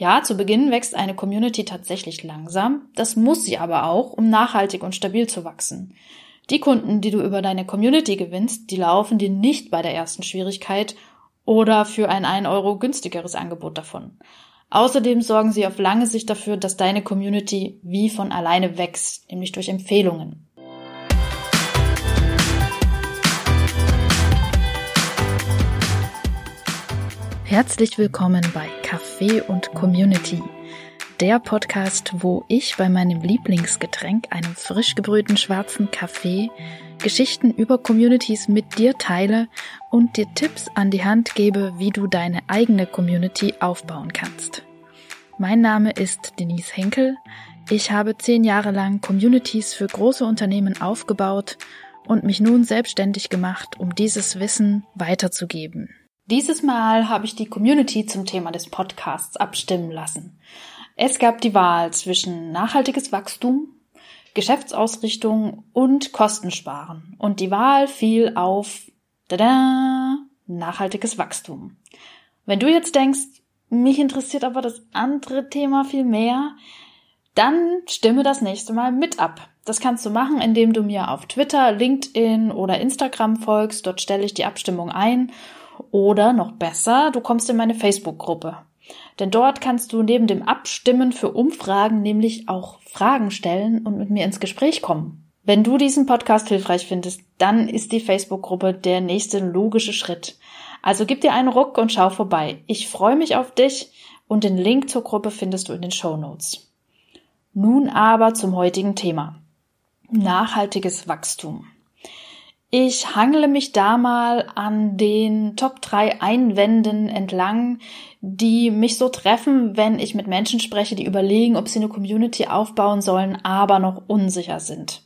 Ja, zu Beginn wächst eine Community tatsächlich langsam, das muss sie aber auch, um nachhaltig und stabil zu wachsen. Die Kunden, die du über deine Community gewinnst, die laufen dir nicht bei der ersten Schwierigkeit oder für ein 1 Euro günstigeres Angebot davon. Außerdem sorgen sie auf lange Sicht dafür, dass deine Community wie von alleine wächst, nämlich durch Empfehlungen. Herzlich willkommen bei Kaffee und Community, der Podcast, wo ich bei meinem Lieblingsgetränk, einem frisch gebrühten schwarzen Kaffee, Geschichten über Communities mit dir teile und dir Tipps an die Hand gebe, wie du deine eigene Community aufbauen kannst. Mein Name ist Denise Henkel. Ich habe zehn Jahre lang Communities für große Unternehmen aufgebaut und mich nun selbstständig gemacht, um dieses Wissen weiterzugeben. Dieses Mal habe ich die Community zum Thema des Podcasts abstimmen lassen. Es gab die Wahl zwischen nachhaltiges Wachstum, Geschäftsausrichtung und Kostensparen. Und die Wahl fiel auf tada, nachhaltiges Wachstum. Wenn du jetzt denkst, mich interessiert aber das andere Thema viel mehr, dann stimme das nächste Mal mit ab. Das kannst du machen, indem du mir auf Twitter, LinkedIn oder Instagram folgst. Dort stelle ich die Abstimmung ein oder noch besser, du kommst in meine Facebook-Gruppe. Denn dort kannst du neben dem Abstimmen für Umfragen nämlich auch Fragen stellen und mit mir ins Gespräch kommen. Wenn du diesen Podcast hilfreich findest, dann ist die Facebook-Gruppe der nächste logische Schritt. Also gib dir einen Ruck und schau vorbei. Ich freue mich auf dich und den Link zur Gruppe findest du in den Show Notes. Nun aber zum heutigen Thema. Nachhaltiges Wachstum. Ich hangle mich da mal an den Top 3 Einwänden entlang, die mich so treffen, wenn ich mit Menschen spreche, die überlegen, ob sie eine Community aufbauen sollen, aber noch unsicher sind.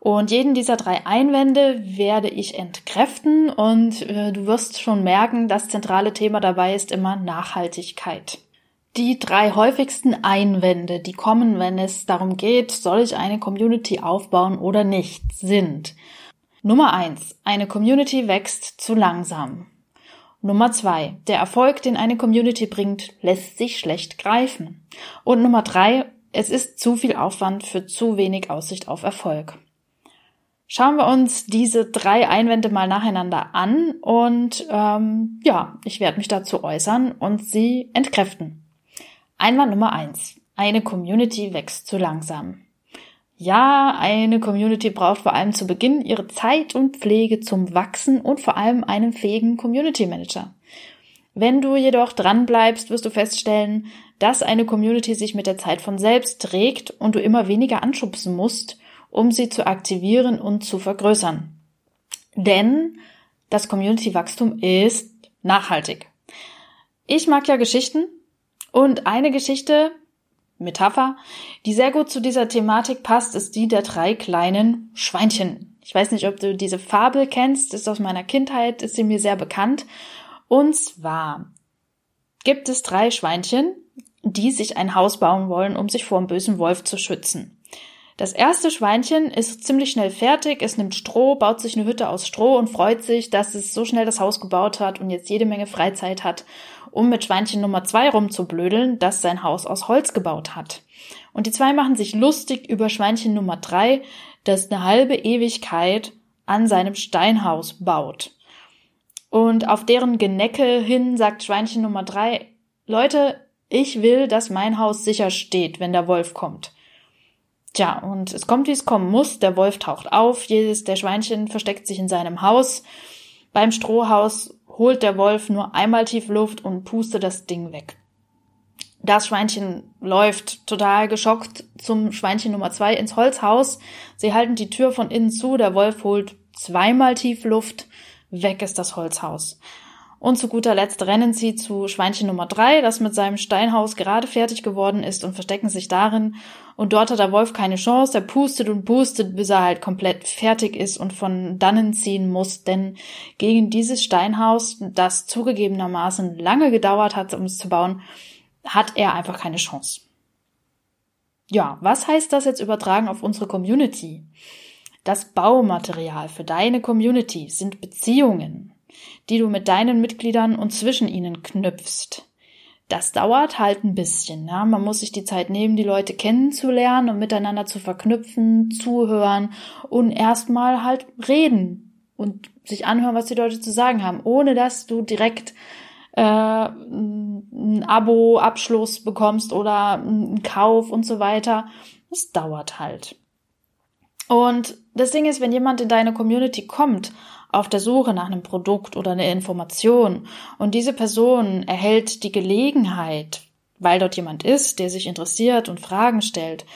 Und jeden dieser drei Einwände werde ich entkräften und äh, du wirst schon merken, das zentrale Thema dabei ist immer Nachhaltigkeit. Die drei häufigsten Einwände, die kommen, wenn es darum geht, soll ich eine Community aufbauen oder nicht, sind Nummer eins: Eine Community wächst zu langsam. Nummer zwei: Der Erfolg, den eine Community bringt, lässt sich schlecht greifen. Und Nummer drei: Es ist zu viel Aufwand für zu wenig Aussicht auf Erfolg. Schauen wir uns diese drei Einwände mal nacheinander an und ähm, ja, ich werde mich dazu äußern und sie entkräften. Einwand Nummer eins: Eine Community wächst zu langsam. Ja, eine Community braucht vor allem zu Beginn ihre Zeit und Pflege zum Wachsen und vor allem einen fähigen Community Manager. Wenn du jedoch dran bleibst, wirst du feststellen, dass eine Community sich mit der Zeit von selbst trägt und du immer weniger anschubsen musst, um sie zu aktivieren und zu vergrößern. Denn das Community-Wachstum ist nachhaltig. Ich mag ja Geschichten und eine Geschichte, Metapher, die sehr gut zu dieser Thematik passt, ist die der drei kleinen Schweinchen. Ich weiß nicht, ob du diese Fabel kennst, ist aus meiner Kindheit, ist sie mir sehr bekannt. Und zwar gibt es drei Schweinchen, die sich ein Haus bauen wollen, um sich vor dem bösen Wolf zu schützen. Das erste Schweinchen ist ziemlich schnell fertig, es nimmt Stroh, baut sich eine Hütte aus Stroh und freut sich, dass es so schnell das Haus gebaut hat und jetzt jede Menge Freizeit hat um mit Schweinchen Nummer zwei rumzublödeln, das sein Haus aus Holz gebaut hat. Und die zwei machen sich lustig über Schweinchen Nummer drei, das eine halbe Ewigkeit an seinem Steinhaus baut. Und auf deren Genecke hin sagt Schweinchen Nummer drei, Leute, ich will, dass mein Haus sicher steht, wenn der Wolf kommt. Tja, und es kommt, wie es kommen muss. Der Wolf taucht auf, jedes der Schweinchen versteckt sich in seinem Haus. Beim Strohhaus holt der Wolf nur einmal tief Luft und pustet das Ding weg. Das Schweinchen läuft total geschockt zum Schweinchen Nummer zwei ins Holzhaus. Sie halten die Tür von innen zu, der Wolf holt zweimal tief Luft, weg ist das Holzhaus. Und zu guter Letzt rennen sie zu Schweinchen Nummer drei, das mit seinem Steinhaus gerade fertig geworden ist und verstecken sich darin. Und dort hat der Wolf keine Chance. Er pustet und pustet, bis er halt komplett fertig ist und von dannen ziehen muss. Denn gegen dieses Steinhaus, das zugegebenermaßen lange gedauert hat, um es zu bauen, hat er einfach keine Chance. Ja, was heißt das jetzt übertragen auf unsere Community? Das Baumaterial für deine Community sind Beziehungen, die du mit deinen Mitgliedern und zwischen ihnen knüpfst. Das dauert halt ein bisschen. Ja? Man muss sich die Zeit nehmen, die Leute kennenzulernen und miteinander zu verknüpfen, zuhören und erstmal halt reden und sich anhören, was die Leute zu sagen haben, ohne dass du direkt äh, ein Abo-Abschluss bekommst oder einen Kauf und so weiter. Das dauert halt. Und das Ding ist, wenn jemand in deine Community kommt, auf der Suche nach einem Produkt oder einer Information und diese Person erhält die Gelegenheit, weil dort jemand ist, der sich interessiert und Fragen stellt,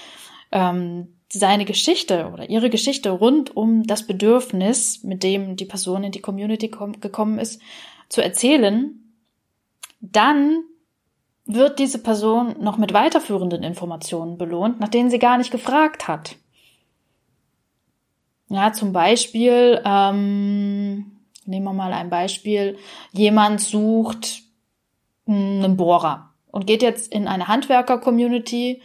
ähm, seine Geschichte oder ihre Geschichte rund um das Bedürfnis, mit dem die Person in die Community gekommen ist, zu erzählen, dann wird diese Person noch mit weiterführenden Informationen belohnt, nach denen sie gar nicht gefragt hat. Ja, zum Beispiel, ähm, nehmen wir mal ein Beispiel, jemand sucht einen Bohrer und geht jetzt in eine Handwerker-Community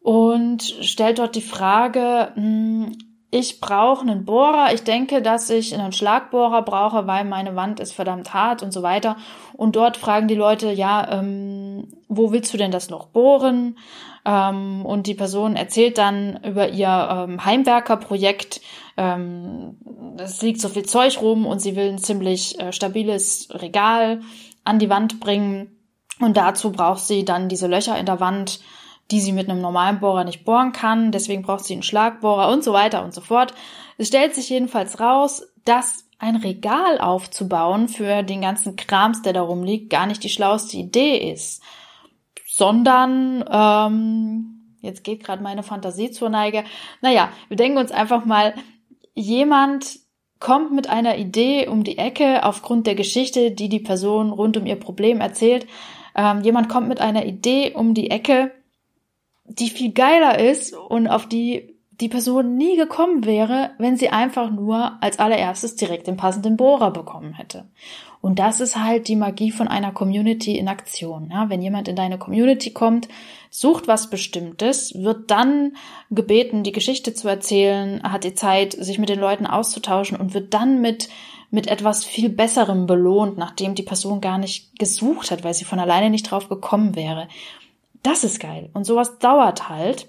und stellt dort die Frage, hm, ich brauche einen Bohrer. Ich denke, dass ich einen Schlagbohrer brauche, weil meine Wand ist verdammt hart und so weiter. Und dort fragen die Leute, ja, ähm, wo willst du denn das noch bohren? Ähm, und die Person erzählt dann über ihr ähm, Heimwerkerprojekt. Ähm, es liegt so viel Zeug rum und sie will ein ziemlich äh, stabiles Regal an die Wand bringen. Und dazu braucht sie dann diese Löcher in der Wand die sie mit einem normalen Bohrer nicht bohren kann. Deswegen braucht sie einen Schlagbohrer und so weiter und so fort. Es stellt sich jedenfalls raus, dass ein Regal aufzubauen für den ganzen Krams, der darum liegt, gar nicht die schlauste Idee ist, sondern ähm, jetzt geht gerade meine Fantasie zur Neige. Naja, wir denken uns einfach mal, jemand kommt mit einer Idee um die Ecke aufgrund der Geschichte, die die Person rund um ihr Problem erzählt. Ähm, jemand kommt mit einer Idee um die Ecke, die viel geiler ist und auf die die Person nie gekommen wäre, wenn sie einfach nur als allererstes direkt den passenden Bohrer bekommen hätte. Und das ist halt die Magie von einer Community in Aktion. Ja, wenn jemand in deine Community kommt, sucht was Bestimmtes, wird dann gebeten, die Geschichte zu erzählen, hat die Zeit, sich mit den Leuten auszutauschen und wird dann mit mit etwas viel Besserem belohnt, nachdem die Person gar nicht gesucht hat, weil sie von alleine nicht drauf gekommen wäre. Das ist geil. Und sowas dauert halt.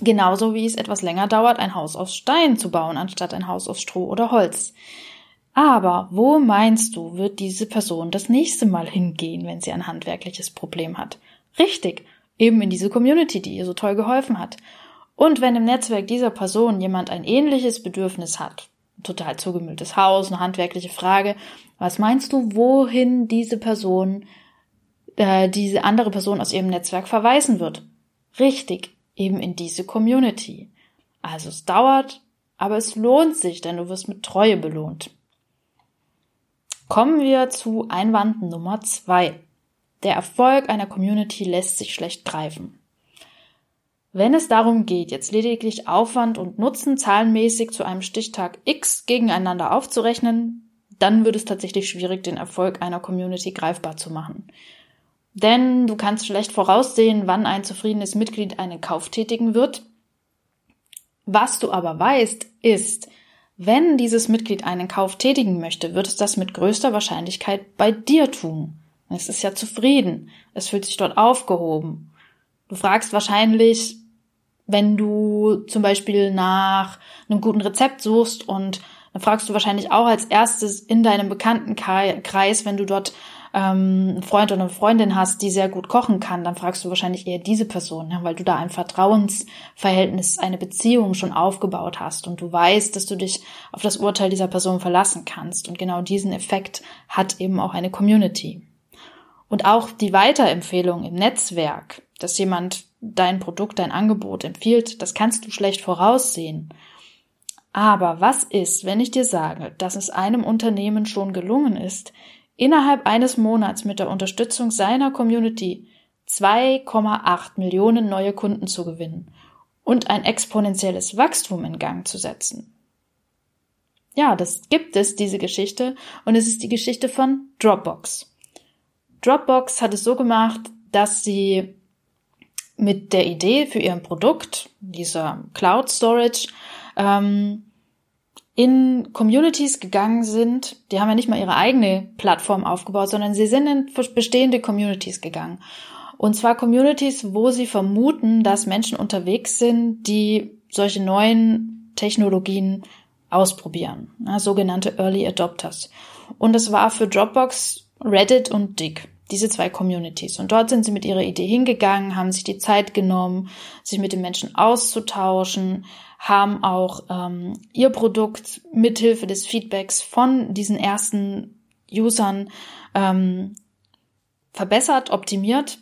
Genauso wie es etwas länger dauert, ein Haus aus Stein zu bauen, anstatt ein Haus aus Stroh oder Holz. Aber wo meinst du, wird diese Person das nächste Mal hingehen, wenn sie ein handwerkliches Problem hat? Richtig, eben in diese Community, die ihr so toll geholfen hat. Und wenn im Netzwerk dieser Person jemand ein ähnliches Bedürfnis hat, total zugemülltes Haus, eine handwerkliche Frage, was meinst du, wohin diese Person äh, diese andere Person aus ihrem Netzwerk verweisen wird. Richtig, eben in diese Community. Also es dauert, aber es lohnt sich, denn du wirst mit Treue belohnt. Kommen wir zu Einwand Nummer zwei. Der Erfolg einer Community lässt sich schlecht greifen. Wenn es darum geht, jetzt lediglich Aufwand und Nutzen zahlenmäßig zu einem Stichtag X gegeneinander aufzurechnen, dann wird es tatsächlich schwierig, den Erfolg einer Community greifbar zu machen. Denn du kannst schlecht voraussehen, wann ein zufriedenes Mitglied einen Kauf tätigen wird. Was du aber weißt, ist, wenn dieses Mitglied einen Kauf tätigen möchte, wird es das mit größter Wahrscheinlichkeit bei dir tun. Es ist ja zufrieden. Es fühlt sich dort aufgehoben. Du fragst wahrscheinlich, wenn du zum Beispiel nach einem guten Rezept suchst und dann fragst du wahrscheinlich auch als erstes in deinem Bekanntenkreis, wenn du dort ähm, einen Freund oder eine Freundin hast, die sehr gut kochen kann, dann fragst du wahrscheinlich eher diese Person, ja, weil du da ein Vertrauensverhältnis, eine Beziehung schon aufgebaut hast und du weißt, dass du dich auf das Urteil dieser Person verlassen kannst. Und genau diesen Effekt hat eben auch eine Community. Und auch die Weiterempfehlung im Netzwerk, dass jemand dein Produkt, dein Angebot empfiehlt, das kannst du schlecht voraussehen. Aber was ist, wenn ich dir sage, dass es einem Unternehmen schon gelungen ist, innerhalb eines Monats mit der Unterstützung seiner Community 2,8 Millionen neue Kunden zu gewinnen und ein exponentielles Wachstum in Gang zu setzen. Ja, das gibt es, diese Geschichte, und es ist die Geschichte von Dropbox. Dropbox hat es so gemacht, dass sie mit der Idee für ihren Produkt, dieser Cloud Storage, ähm, in Communities gegangen sind, die haben ja nicht mal ihre eigene Plattform aufgebaut, sondern sie sind in bestehende Communities gegangen. Und zwar Communities, wo sie vermuten, dass Menschen unterwegs sind, die solche neuen Technologien ausprobieren, ja, sogenannte Early Adopters. Und es war für Dropbox, Reddit und Dick, diese zwei Communities. Und dort sind sie mit ihrer Idee hingegangen, haben sich die Zeit genommen, sich mit den Menschen auszutauschen, haben auch ähm, ihr Produkt mithilfe des Feedbacks von diesen ersten Usern ähm, verbessert, optimiert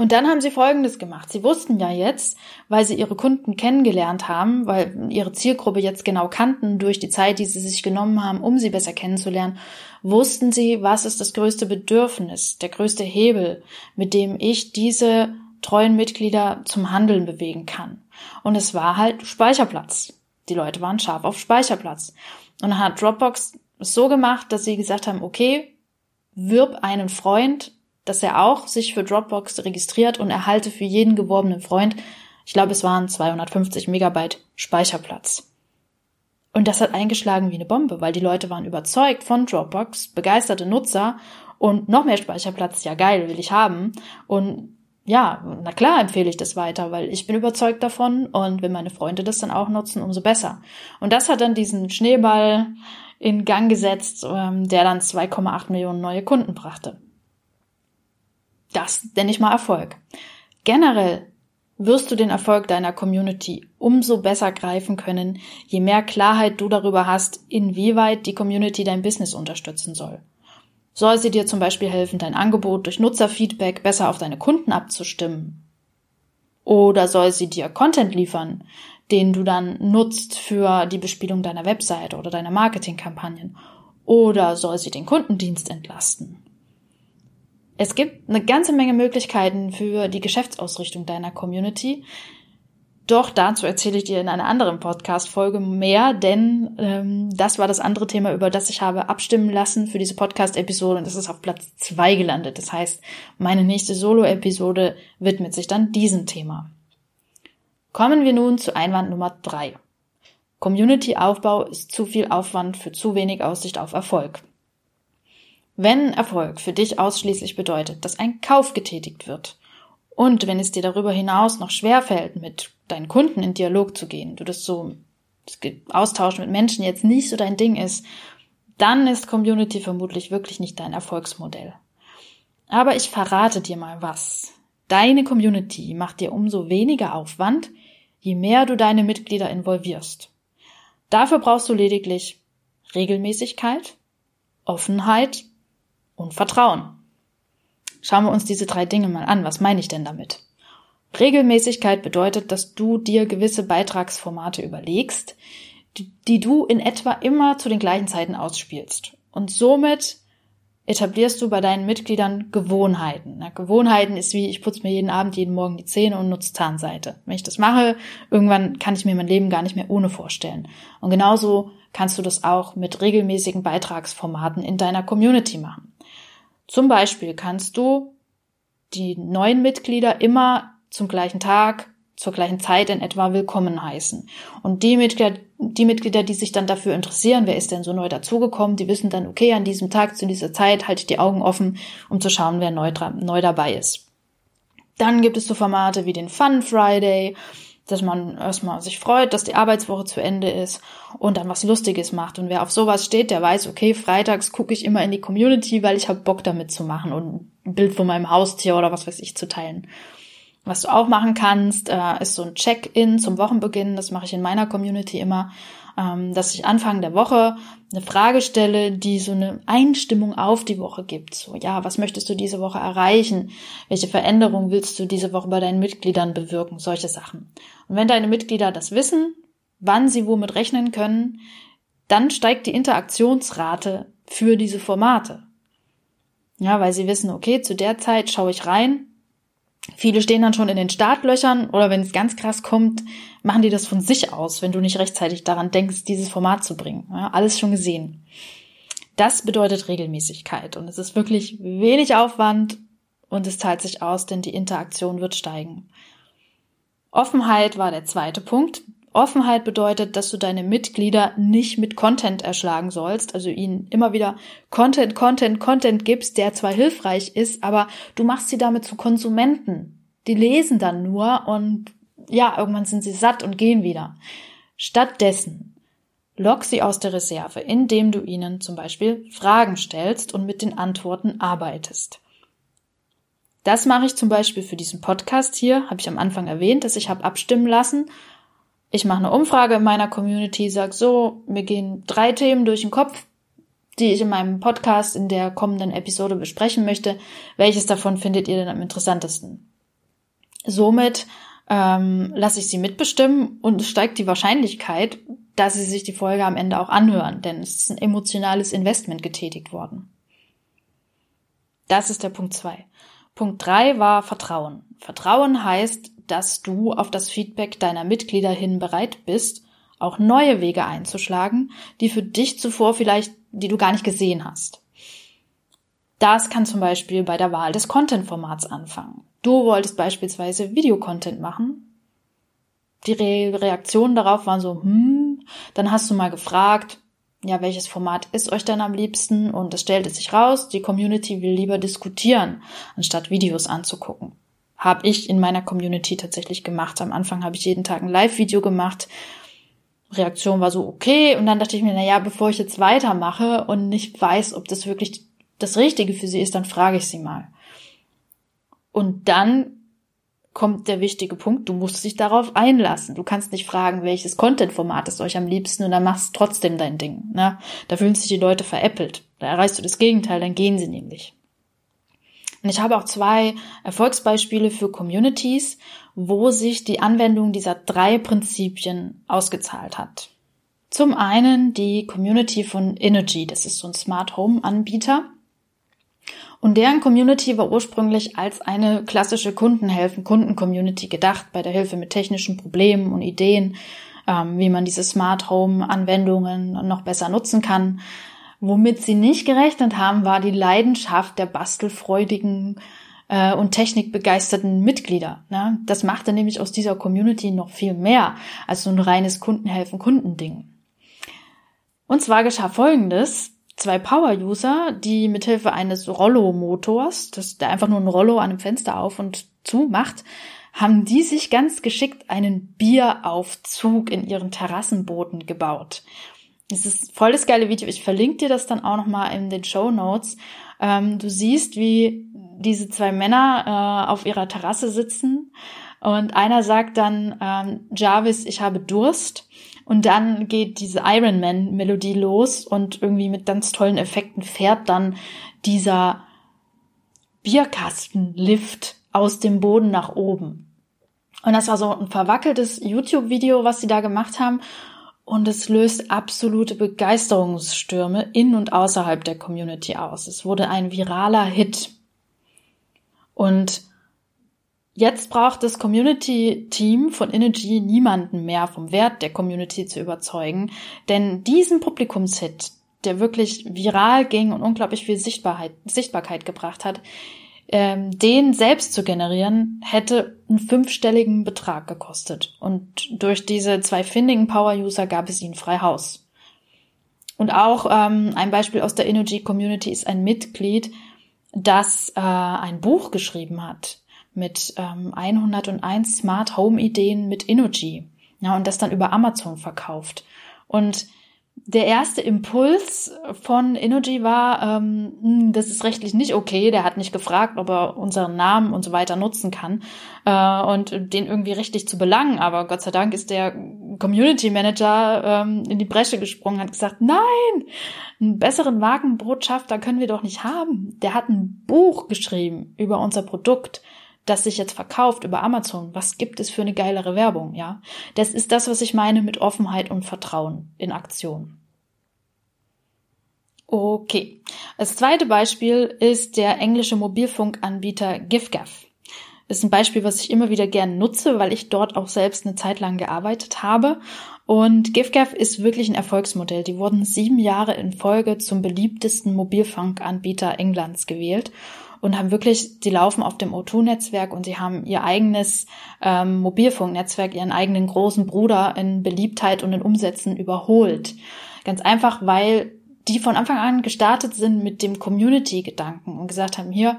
und dann haben sie Folgendes gemacht. Sie wussten ja jetzt, weil sie ihre Kunden kennengelernt haben, weil ihre Zielgruppe jetzt genau kannten durch die Zeit, die sie sich genommen haben, um sie besser kennenzulernen, wussten sie, was ist das größte Bedürfnis, der größte Hebel, mit dem ich diese treuen Mitglieder zum Handeln bewegen kann. Und es war halt Speicherplatz. Die Leute waren scharf auf Speicherplatz. Und dann hat Dropbox es so gemacht, dass sie gesagt haben, okay, wirb einen Freund dass er auch sich für Dropbox registriert und erhalte für jeden geworbenen Freund, ich glaube, es waren 250 Megabyte Speicherplatz. Und das hat eingeschlagen wie eine Bombe, weil die Leute waren überzeugt von Dropbox, begeisterte Nutzer und noch mehr Speicherplatz, ja geil, will ich haben. Und ja, na klar empfehle ich das weiter, weil ich bin überzeugt davon und wenn meine Freunde das dann auch nutzen, umso besser. Und das hat dann diesen Schneeball in Gang gesetzt, ähm, der dann 2,8 Millionen neue Kunden brachte. Das nenne ich mal Erfolg. Generell wirst du den Erfolg deiner Community umso besser greifen können, je mehr Klarheit du darüber hast, inwieweit die Community dein Business unterstützen soll. Soll sie dir zum Beispiel helfen, dein Angebot durch Nutzerfeedback besser auf deine Kunden abzustimmen? Oder soll sie dir Content liefern, den du dann nutzt für die Bespielung deiner Website oder deiner Marketingkampagnen? Oder soll sie den Kundendienst entlasten? Es gibt eine ganze Menge Möglichkeiten für die Geschäftsausrichtung deiner Community. Doch dazu erzähle ich dir in einer anderen Podcast-Folge mehr, denn ähm, das war das andere Thema, über das ich habe abstimmen lassen für diese Podcast-Episode und das ist auf Platz zwei gelandet. Das heißt, meine nächste Solo-Episode widmet sich dann diesem Thema. Kommen wir nun zu Einwand Nummer drei. Community-Aufbau ist zu viel Aufwand für zu wenig Aussicht auf Erfolg. Wenn Erfolg für dich ausschließlich bedeutet, dass ein Kauf getätigt wird und wenn es dir darüber hinaus noch schwerfällt, mit deinen Kunden in Dialog zu gehen, du das so das Austausch mit Menschen jetzt nicht so dein Ding ist, dann ist Community vermutlich wirklich nicht dein Erfolgsmodell. Aber ich verrate dir mal was. Deine Community macht dir umso weniger Aufwand, je mehr du deine Mitglieder involvierst. Dafür brauchst du lediglich Regelmäßigkeit, Offenheit und Vertrauen. Schauen wir uns diese drei Dinge mal an. Was meine ich denn damit? Regelmäßigkeit bedeutet, dass du dir gewisse Beitragsformate überlegst, die, die, du in etwa immer zu den gleichen Zeiten ausspielst. Und somit etablierst du bei deinen Mitgliedern Gewohnheiten. Na, Gewohnheiten ist wie, ich putze mir jeden Abend, jeden Morgen die Zähne und nutze Zahnseite. Wenn ich das mache, irgendwann kann ich mir mein Leben gar nicht mehr ohne vorstellen. Und genauso kannst du das auch mit regelmäßigen Beitragsformaten in deiner Community machen. Zum Beispiel kannst du die neuen Mitglieder immer zum gleichen Tag, zur gleichen Zeit in etwa willkommen heißen. Und die Mitglieder, die Mitglieder, die sich dann dafür interessieren, wer ist denn so neu dazugekommen, die wissen dann, okay, an diesem Tag, zu dieser Zeit halte ich die Augen offen, um zu schauen, wer neu, neu dabei ist. Dann gibt es so Formate wie den Fun Friday, dass man erstmal sich freut, dass die Arbeitswoche zu Ende ist und dann was Lustiges macht. Und wer auf sowas steht, der weiß, okay, freitags gucke ich immer in die Community, weil ich habe Bock damit zu machen und ein Bild von meinem Haustier oder was weiß ich zu teilen. Was du auch machen kannst, äh, ist so ein Check-in zum Wochenbeginn. Das mache ich in meiner Community immer, ähm, dass ich Anfang der Woche eine Frage stelle, die so eine Einstimmung auf die Woche gibt. So, ja, was möchtest du diese Woche erreichen? Welche Veränderungen willst du diese Woche bei deinen Mitgliedern bewirken? Solche Sachen. Und wenn deine Mitglieder das wissen, wann sie womit rechnen können, dann steigt die Interaktionsrate für diese Formate. Ja, weil sie wissen, okay, zu der Zeit schaue ich rein, Viele stehen dann schon in den Startlöchern oder wenn es ganz krass kommt, machen die das von sich aus, wenn du nicht rechtzeitig daran denkst, dieses Format zu bringen. Ja, alles schon gesehen. Das bedeutet Regelmäßigkeit und es ist wirklich wenig Aufwand und es zahlt sich aus, denn die Interaktion wird steigen. Offenheit war der zweite Punkt. Offenheit bedeutet, dass du deine Mitglieder nicht mit Content erschlagen sollst, also ihnen immer wieder Content, Content, Content gibst, der zwar hilfreich ist, aber du machst sie damit zu Konsumenten. Die lesen dann nur und ja, irgendwann sind sie satt und gehen wieder. Stattdessen lock sie aus der Reserve, indem du ihnen zum Beispiel Fragen stellst und mit den Antworten arbeitest. Das mache ich zum Beispiel für diesen Podcast hier, habe ich am Anfang erwähnt, dass ich habe abstimmen lassen ich mache eine Umfrage in meiner Community, sag so, mir gehen drei Themen durch den Kopf, die ich in meinem Podcast in der kommenden Episode besprechen möchte. Welches davon findet ihr denn am interessantesten? Somit ähm, lasse ich sie mitbestimmen und steigt die Wahrscheinlichkeit, dass sie sich die Folge am Ende auch anhören, denn es ist ein emotionales Investment getätigt worden. Das ist der Punkt zwei. Punkt drei war Vertrauen. Vertrauen heißt, dass du auf das Feedback deiner Mitglieder hin bereit bist, auch neue Wege einzuschlagen, die für dich zuvor vielleicht, die du gar nicht gesehen hast. Das kann zum Beispiel bei der Wahl des Content-Formats anfangen. Du wolltest beispielsweise Videocontent machen. Die Re Reaktionen darauf waren so, hm, dann hast du mal gefragt, ja, welches Format ist euch denn am liebsten? Und es stellte sich raus, die Community will lieber diskutieren, anstatt Videos anzugucken habe ich in meiner Community tatsächlich gemacht. Am Anfang habe ich jeden Tag ein Live-Video gemacht. Reaktion war so okay und dann dachte ich mir, na ja, bevor ich jetzt weitermache und nicht weiß, ob das wirklich das Richtige für sie ist, dann frage ich sie mal. Und dann kommt der wichtige Punkt, du musst dich darauf einlassen. Du kannst nicht fragen, welches Content-Format ist euch am liebsten und dann machst du trotzdem dein Ding. Ne? Da fühlen sich die Leute veräppelt. Da erreichst du das Gegenteil, dann gehen sie nämlich. Und ich habe auch zwei Erfolgsbeispiele für Communities, wo sich die Anwendung dieser drei Prinzipien ausgezahlt hat. Zum einen die Community von Energy, das ist so ein Smart Home Anbieter. Und deren Community war ursprünglich als eine klassische Kundenhelfen, Kunden-Community gedacht, bei der Hilfe mit technischen Problemen und Ideen, ähm, wie man diese Smart Home Anwendungen noch besser nutzen kann. Womit sie nicht gerechnet haben, war die Leidenschaft der bastelfreudigen äh, und technikbegeisterten Mitglieder. Ne? Das machte nämlich aus dieser Community noch viel mehr als so ein reines Kundenhelfen-Kundending. Und zwar geschah Folgendes. Zwei Power-User, die mithilfe eines Rollo-Motors, der einfach nur ein Rollo an einem Fenster auf und zu macht, haben die sich ganz geschickt einen Bieraufzug in ihren Terrassenbooten gebaut. Es ist voll das geile Video. Ich verlinke dir das dann auch nochmal in den Show Notes. Ähm, du siehst, wie diese zwei Männer äh, auf ihrer Terrasse sitzen und einer sagt dann, ähm, Jarvis, ich habe Durst. Und dann geht diese Iron Man Melodie los und irgendwie mit ganz tollen Effekten fährt dann dieser Bierkastenlift aus dem Boden nach oben. Und das war so ein verwackeltes YouTube-Video, was sie da gemacht haben und es löst absolute Begeisterungsstürme in und außerhalb der Community aus. Es wurde ein viraler Hit. Und jetzt braucht das Community-Team von Energy niemanden mehr vom Wert der Community zu überzeugen, denn diesen Publikumshit, der wirklich viral ging und unglaublich viel Sichtbarkeit, Sichtbarkeit gebracht hat, ähm, den selbst zu generieren, hätte einen fünfstelligen Betrag gekostet. Und durch diese zwei findigen Power-User gab es ihnen frei Haus. Und auch ähm, ein Beispiel aus der Energy Community ist ein Mitglied, das äh, ein Buch geschrieben hat mit ähm, 101 Smart Home Ideen mit Energy. Ja, und das dann über Amazon verkauft. Und der erste Impuls von Energy war, ähm, hm, das ist rechtlich nicht okay. Der hat nicht gefragt, ob er unseren Namen und so weiter nutzen kann äh, und den irgendwie richtig zu belangen. Aber Gott sei Dank ist der Community Manager ähm, in die Bresche gesprungen, hat gesagt, nein, einen besseren Markenbotschafter können wir doch nicht haben. Der hat ein Buch geschrieben über unser Produkt das sich jetzt verkauft über Amazon, was gibt es für eine geilere Werbung, ja? Das ist das, was ich meine mit Offenheit und Vertrauen in Aktion. Okay. Das zweite Beispiel ist der englische Mobilfunkanbieter. Das ist ein Beispiel, was ich immer wieder gerne nutze, weil ich dort auch selbst eine Zeit lang gearbeitet habe. Und GiveGav ist wirklich ein Erfolgsmodell. Die wurden sieben Jahre in Folge zum beliebtesten Mobilfunkanbieter Englands gewählt. Und haben wirklich, sie laufen auf dem O2-Netzwerk und sie haben ihr eigenes ähm, Mobilfunknetzwerk, ihren eigenen großen Bruder in Beliebtheit und in Umsätzen überholt. Ganz einfach, weil die von Anfang an gestartet sind mit dem Community-Gedanken und gesagt haben, hier,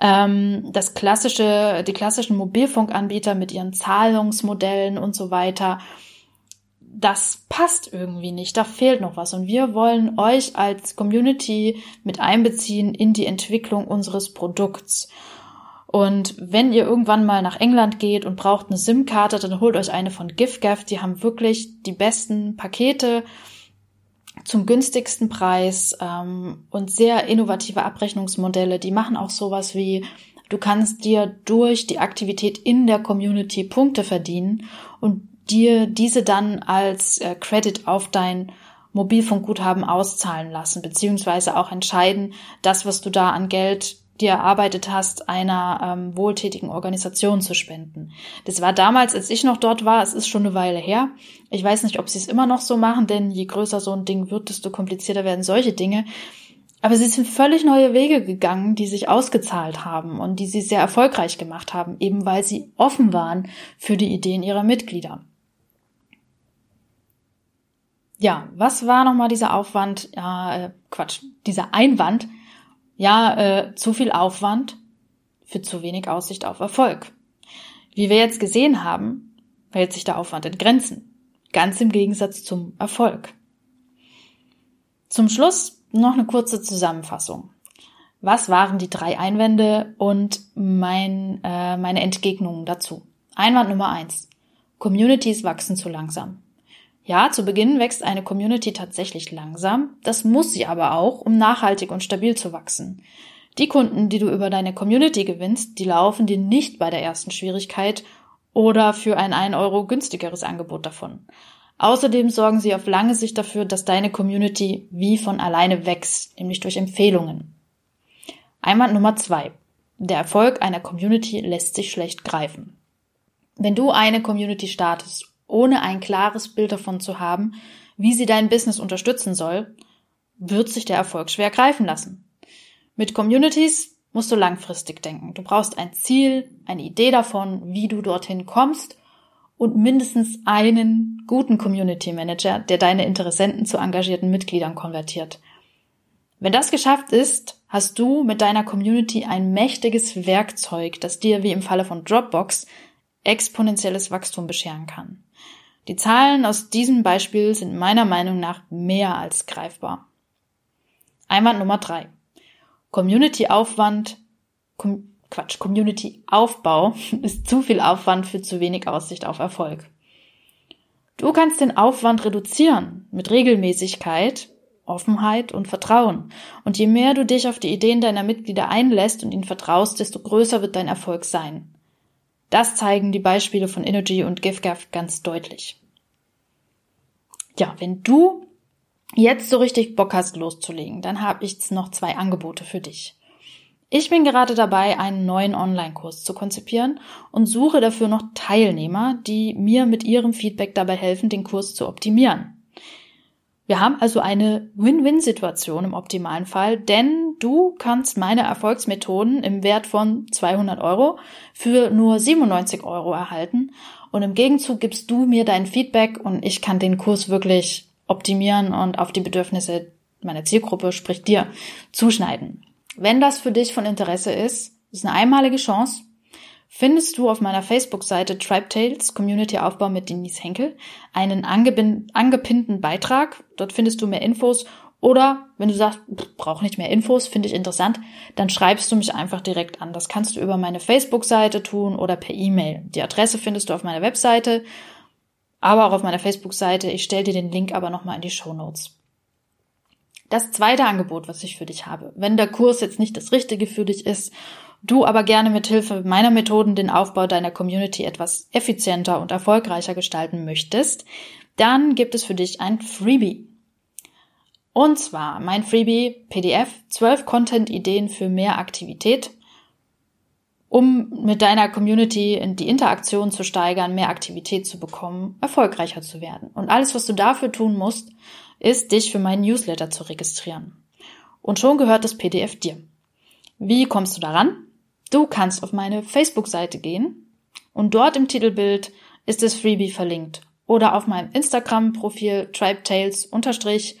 ähm, das klassische, die klassischen Mobilfunkanbieter mit ihren Zahlungsmodellen und so weiter, das passt irgendwie nicht, da fehlt noch was. Und wir wollen euch als Community mit einbeziehen in die Entwicklung unseres Produkts. Und wenn ihr irgendwann mal nach England geht und braucht eine SIM-Karte, dann holt euch eine von GiftGaff. Die haben wirklich die besten Pakete zum günstigsten Preis ähm, und sehr innovative Abrechnungsmodelle. Die machen auch sowas wie, du kannst dir durch die Aktivität in der Community Punkte verdienen und dir diese dann als äh, Credit auf dein Mobilfunkguthaben auszahlen lassen, beziehungsweise auch entscheiden, das, was du da an Geld dir erarbeitet hast, einer ähm, wohltätigen Organisation zu spenden. Das war damals, als ich noch dort war, es ist schon eine Weile her. Ich weiß nicht, ob sie es immer noch so machen, denn je größer so ein Ding wird, desto komplizierter werden solche Dinge. Aber sie sind völlig neue Wege gegangen, die sich ausgezahlt haben und die sie sehr erfolgreich gemacht haben, eben weil sie offen waren für die Ideen ihrer Mitglieder. Ja, was war nochmal dieser Aufwand? Ja, äh, Quatsch, dieser Einwand. Ja, äh, zu viel Aufwand für zu wenig Aussicht auf Erfolg. Wie wir jetzt gesehen haben, hält sich der Aufwand in Grenzen. Ganz im Gegensatz zum Erfolg. Zum Schluss noch eine kurze Zusammenfassung. Was waren die drei Einwände und mein, äh, meine Entgegnungen dazu? Einwand Nummer eins. Communities wachsen zu langsam. Ja, zu Beginn wächst eine Community tatsächlich langsam, das muss sie aber auch, um nachhaltig und stabil zu wachsen. Die Kunden, die du über deine Community gewinnst, die laufen dir nicht bei der ersten Schwierigkeit oder für ein 1 Euro günstigeres Angebot davon. Außerdem sorgen sie auf lange Sicht dafür, dass deine Community wie von alleine wächst, nämlich durch Empfehlungen. Einwand Nummer zwei. Der Erfolg einer Community lässt sich schlecht greifen. Wenn du eine Community startest ohne ein klares Bild davon zu haben, wie sie dein Business unterstützen soll, wird sich der Erfolg schwer greifen lassen. Mit Communities musst du langfristig denken. Du brauchst ein Ziel, eine Idee davon, wie du dorthin kommst und mindestens einen guten Community Manager, der deine Interessenten zu engagierten Mitgliedern konvertiert. Wenn das geschafft ist, hast du mit deiner Community ein mächtiges Werkzeug, das dir wie im Falle von Dropbox exponentielles Wachstum bescheren kann. Die Zahlen aus diesem Beispiel sind meiner Meinung nach mehr als greifbar. Einwand Nummer drei. Community Aufwand, Com Quatsch, Community Aufbau ist zu viel Aufwand für zu wenig Aussicht auf Erfolg. Du kannst den Aufwand reduzieren mit Regelmäßigkeit, Offenheit und Vertrauen. Und je mehr du dich auf die Ideen deiner Mitglieder einlässt und ihnen vertraust, desto größer wird dein Erfolg sein. Das zeigen die Beispiele von Energy und GiveGav ganz deutlich. Ja, wenn du jetzt so richtig Bock hast loszulegen, dann habe ich noch zwei Angebote für dich. Ich bin gerade dabei, einen neuen Online-Kurs zu konzipieren und suche dafür noch Teilnehmer, die mir mit ihrem Feedback dabei helfen, den Kurs zu optimieren. Wir haben also eine Win-Win-Situation im optimalen Fall, denn du kannst meine Erfolgsmethoden im Wert von 200 Euro für nur 97 Euro erhalten und im Gegenzug gibst du mir dein Feedback und ich kann den Kurs wirklich optimieren und auf die Bedürfnisse meiner Zielgruppe, sprich dir, zuschneiden. Wenn das für dich von Interesse ist, ist eine einmalige Chance, findest du auf meiner Facebook-Seite Tribe Tales Community Aufbau mit Denise Henkel einen angepinnten Beitrag. Dort findest du mehr Infos. Oder wenn du sagst, brauch nicht mehr Infos, finde ich interessant, dann schreibst du mich einfach direkt an. Das kannst du über meine Facebook-Seite tun oder per E-Mail. Die Adresse findest du auf meiner Webseite, aber auch auf meiner Facebook-Seite. Ich stelle dir den Link aber nochmal in die Show Notes. Das zweite Angebot, was ich für dich habe, wenn der Kurs jetzt nicht das Richtige für dich ist du aber gerne mit Hilfe meiner Methoden den Aufbau deiner Community etwas effizienter und erfolgreicher gestalten möchtest, dann gibt es für dich ein Freebie. Und zwar mein Freebie PDF 12 Content-Ideen für mehr Aktivität, um mit deiner Community die Interaktion zu steigern, mehr Aktivität zu bekommen, erfolgreicher zu werden. Und alles, was du dafür tun musst, ist, dich für meinen Newsletter zu registrieren. Und schon gehört das PDF dir. Wie kommst du daran? Du kannst auf meine Facebook-Seite gehen und dort im Titelbild ist das Freebie verlinkt oder auf meinem Instagram-Profil tribetales unterstrich.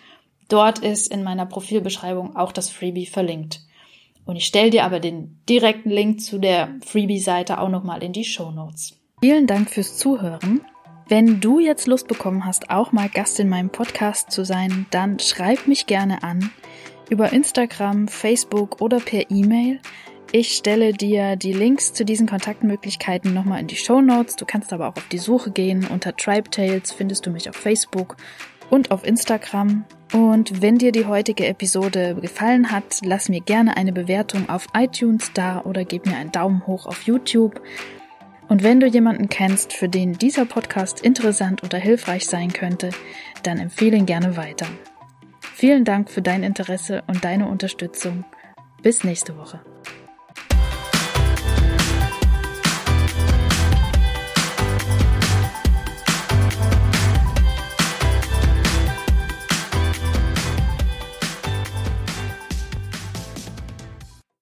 Dort ist in meiner Profilbeschreibung auch das Freebie verlinkt. Und ich stelle dir aber den direkten Link zu der Freebie-Seite auch nochmal in die Show Notes. Vielen Dank fürs Zuhören. Wenn du jetzt Lust bekommen hast, auch mal Gast in meinem Podcast zu sein, dann schreib mich gerne an über Instagram, Facebook oder per E-Mail. Ich stelle dir die Links zu diesen Kontaktmöglichkeiten nochmal in die Show Notes. Du kannst aber auch auf die Suche gehen. Unter Tribe Tales findest du mich auf Facebook und auf Instagram. Und wenn dir die heutige Episode gefallen hat, lass mir gerne eine Bewertung auf iTunes da oder gib mir einen Daumen hoch auf YouTube. Und wenn du jemanden kennst, für den dieser Podcast interessant oder hilfreich sein könnte, dann empfehle ihn gerne weiter. Vielen Dank für dein Interesse und deine Unterstützung. Bis nächste Woche.